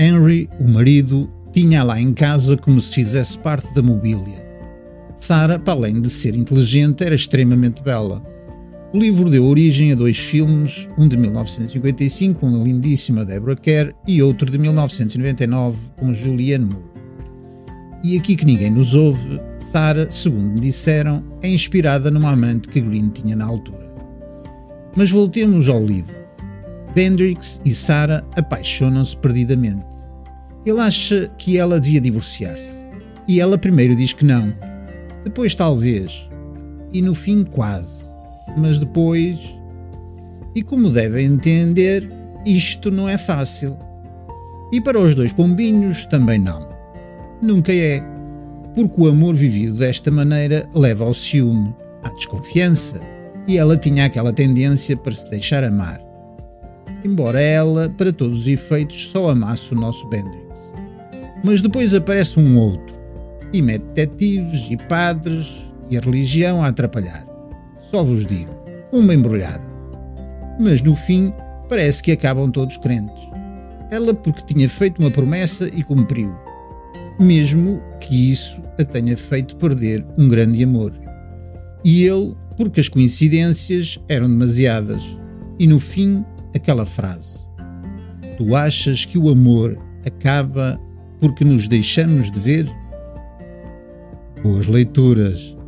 Henry, o marido, tinha lá em casa como se fizesse parte da mobília. Sarah, para além de ser inteligente, era extremamente bela. O livro deu origem a dois filmes, um de 1955 com a lindíssima Deborah Kerr e outro de 1999 com Julianne Moore. E aqui que ninguém nos ouve, Sarah, segundo me disseram, é inspirada numa amante que Green tinha na altura. Mas voltemos ao livro. Bendrix e Sarah apaixonam-se perdidamente. Ele acha que ela devia divorciar-se. E ela primeiro diz que não. Depois talvez. E no fim quase. Mas depois. E como devem entender, isto não é fácil. E para os dois pombinhos também não. Nunca é. Porque o amor vivido desta maneira leva ao ciúme, à desconfiança, e ela tinha aquela tendência para se deixar amar. Embora ela, para todos os efeitos, só amasse o nosso Bendrix. Mas depois aparece um outro, e mete detetives e padres e a religião a atrapalhar. Só vos digo, uma embrulhada. Mas no fim, parece que acabam todos crentes. Ela porque tinha feito uma promessa e cumpriu, mesmo que isso a tenha feito perder um grande amor. E ele porque as coincidências eram demasiadas. E no fim, aquela frase: Tu achas que o amor acaba porque nos deixamos de ver? Boas leituras!